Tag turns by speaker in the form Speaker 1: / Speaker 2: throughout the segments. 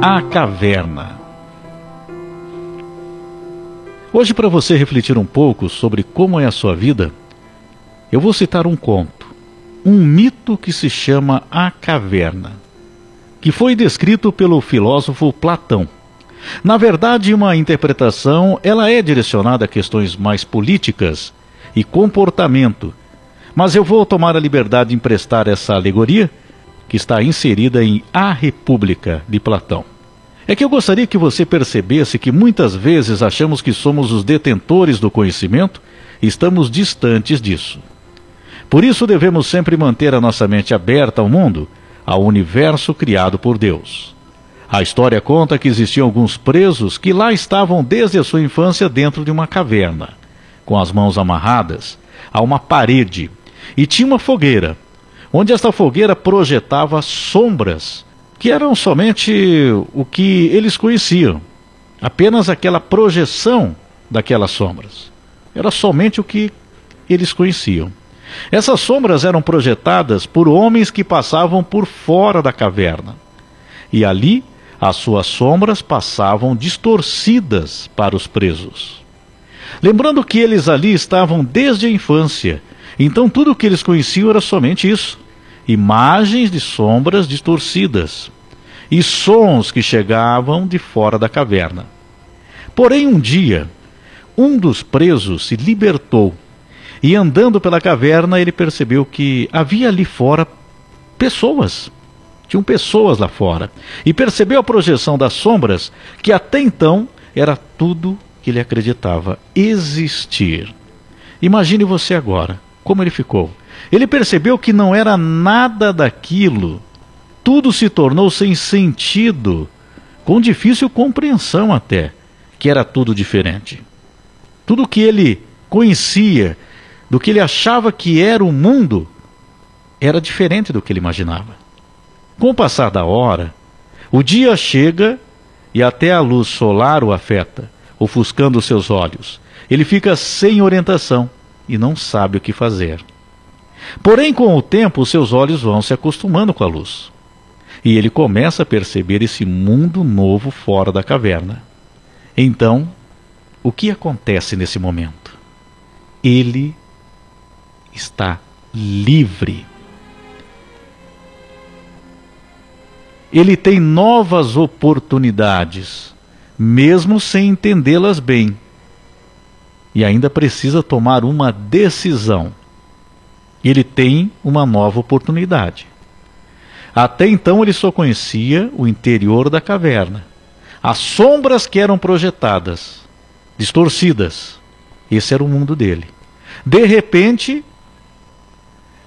Speaker 1: A Caverna. Hoje, para você refletir um pouco sobre como é a sua vida, eu vou citar um conto, um mito que se chama A Caverna, que foi descrito pelo filósofo Platão. Na verdade, uma interpretação, ela é direcionada a questões mais políticas e comportamento, mas eu vou tomar a liberdade de emprestar essa alegoria que está inserida em A República de Platão. É que eu gostaria que você percebesse que muitas vezes achamos que somos os detentores do conhecimento e estamos distantes disso. Por isso devemos sempre manter a nossa mente aberta ao mundo, ao universo criado por Deus. A história conta que existiam alguns presos que lá estavam desde a sua infância dentro de uma caverna, com as mãos amarradas a uma parede, e tinha uma fogueira onde esta fogueira projetava sombras que eram somente o que eles conheciam, apenas aquela projeção daquelas sombras. Era somente o que eles conheciam. Essas sombras eram projetadas por homens que passavam por fora da caverna. E ali as suas sombras passavam distorcidas para os presos. Lembrando que eles ali estavam desde a infância então tudo o que eles conheciam era somente isso: imagens de sombras distorcidas e sons que chegavam de fora da caverna. Porém, um dia, um dos presos se libertou e, andando pela caverna, ele percebeu que havia ali fora pessoas. Tinham pessoas lá fora. E percebeu a projeção das sombras, que até então era tudo que ele acreditava existir. Imagine você agora como ele ficou. Ele percebeu que não era nada daquilo. Tudo se tornou sem sentido, com difícil compreensão até, que era tudo diferente. Tudo que ele conhecia, do que ele achava que era o mundo, era diferente do que ele imaginava. Com o passar da hora, o dia chega e até a luz solar o afeta, ofuscando seus olhos. Ele fica sem orientação e não sabe o que fazer. Porém, com o tempo, seus olhos vão se acostumando com a luz. E ele começa a perceber esse mundo novo fora da caverna. Então, o que acontece nesse momento? Ele está livre. Ele tem novas oportunidades, mesmo sem entendê-las bem e ainda precisa tomar uma decisão. Ele tem uma nova oportunidade. Até então ele só conhecia o interior da caverna, as sombras que eram projetadas, distorcidas. Esse era o mundo dele. De repente,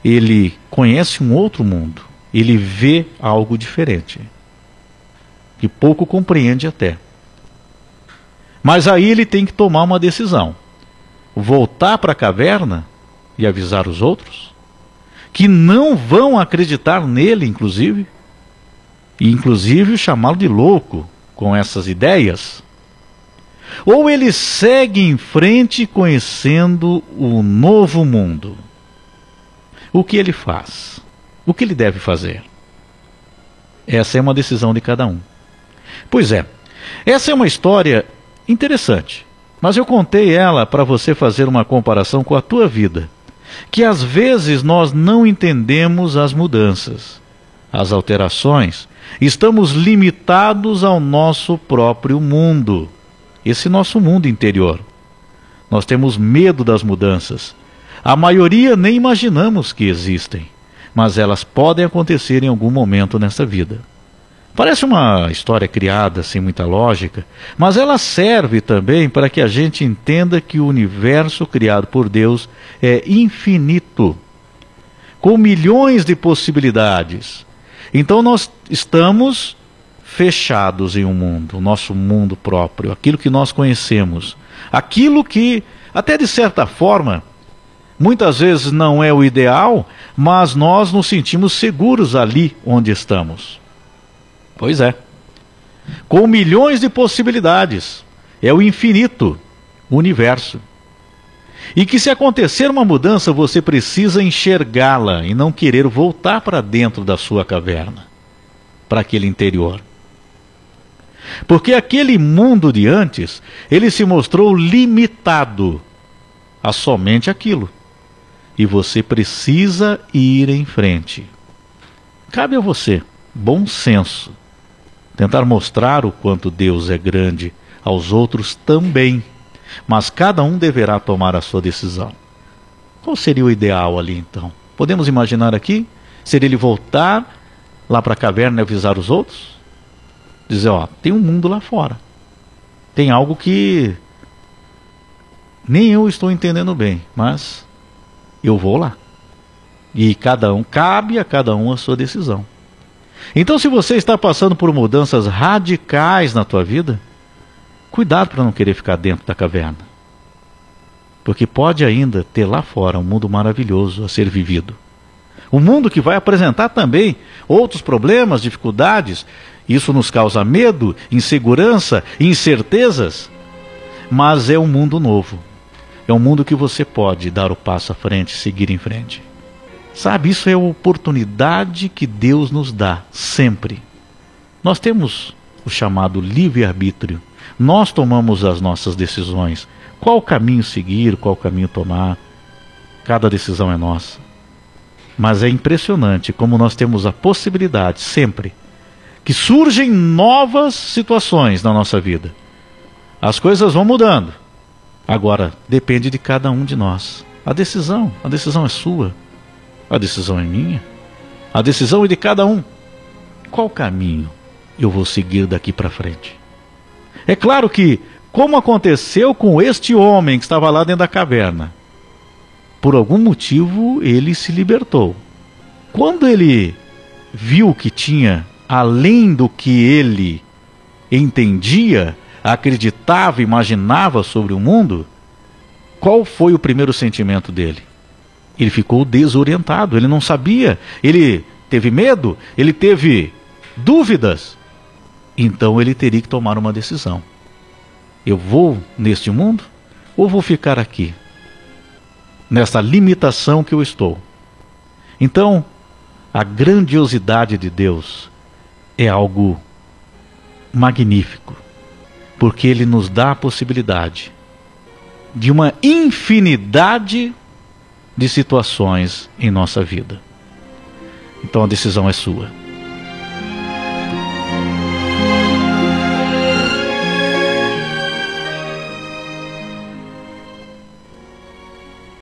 Speaker 1: ele conhece um outro mundo, ele vê algo diferente, que pouco compreende até. Mas aí ele tem que tomar uma decisão voltar para a caverna e avisar os outros? Que não vão acreditar nele, inclusive? E inclusive chamá-lo de louco com essas ideias? Ou ele segue em frente conhecendo o novo mundo? O que ele faz? O que ele deve fazer? Essa é uma decisão de cada um. Pois é, essa é uma história interessante mas eu contei ela para você fazer uma comparação com a tua vida. Que às vezes nós não entendemos as mudanças, as alterações. Estamos limitados ao nosso próprio mundo, esse nosso mundo interior. Nós temos medo das mudanças. A maioria nem imaginamos que existem, mas elas podem acontecer em algum momento nessa vida. Parece uma história criada sem muita lógica, mas ela serve também para que a gente entenda que o universo criado por Deus é infinito, com milhões de possibilidades. Então nós estamos fechados em um mundo, o nosso mundo próprio, aquilo que nós conhecemos, aquilo que, até de certa forma, muitas vezes não é o ideal, mas nós nos sentimos seguros ali onde estamos. Pois é. Com milhões de possibilidades. É o infinito, o universo. E que se acontecer uma mudança, você precisa enxergá-la e não querer voltar para dentro da sua caverna, para aquele interior. Porque aquele mundo de antes, ele se mostrou limitado a somente aquilo. E você precisa ir em frente. Cabe a você, bom senso, tentar mostrar o quanto Deus é grande aos outros também mas cada um deverá tomar a sua decisão. Qual seria o ideal ali então? Podemos imaginar aqui? Seria ele voltar lá para a caverna e avisar os outros? Dizer, ó, tem um mundo lá fora. Tem algo que nem eu estou entendendo bem, mas eu vou lá. E cada um, cabe a cada um a sua decisão. Então, se você está passando por mudanças radicais na tua vida, Cuidado para não querer ficar dentro da caverna. Porque pode ainda ter lá fora um mundo maravilhoso a ser vivido. Um mundo que vai apresentar também outros problemas, dificuldades. Isso nos causa medo, insegurança, incertezas. Mas é um mundo novo. É um mundo que você pode dar o passo à frente, seguir em frente. Sabe, isso é a oportunidade que Deus nos dá, sempre. Nós temos o chamado livre-arbítrio. Nós tomamos as nossas decisões. Qual caminho seguir, qual caminho tomar. Cada decisão é nossa. Mas é impressionante como nós temos a possibilidade, sempre, que surgem novas situações na nossa vida. As coisas vão mudando. Agora, depende de cada um de nós. A decisão, a decisão é sua. A decisão é minha. A decisão é de cada um. Qual caminho eu vou seguir daqui para frente? É claro que, como aconteceu com este homem que estava lá dentro da caverna, por algum motivo ele se libertou. Quando ele viu que tinha além do que ele entendia, acreditava, imaginava sobre o mundo, qual foi o primeiro sentimento dele? Ele ficou desorientado, ele não sabia, ele teve medo, ele teve dúvidas. Então ele teria que tomar uma decisão. Eu vou neste mundo ou vou ficar aqui? Nessa limitação que eu estou. Então, a grandiosidade de Deus é algo magnífico, porque ele nos dá a possibilidade de uma infinidade de situações em nossa vida. Então a decisão é sua.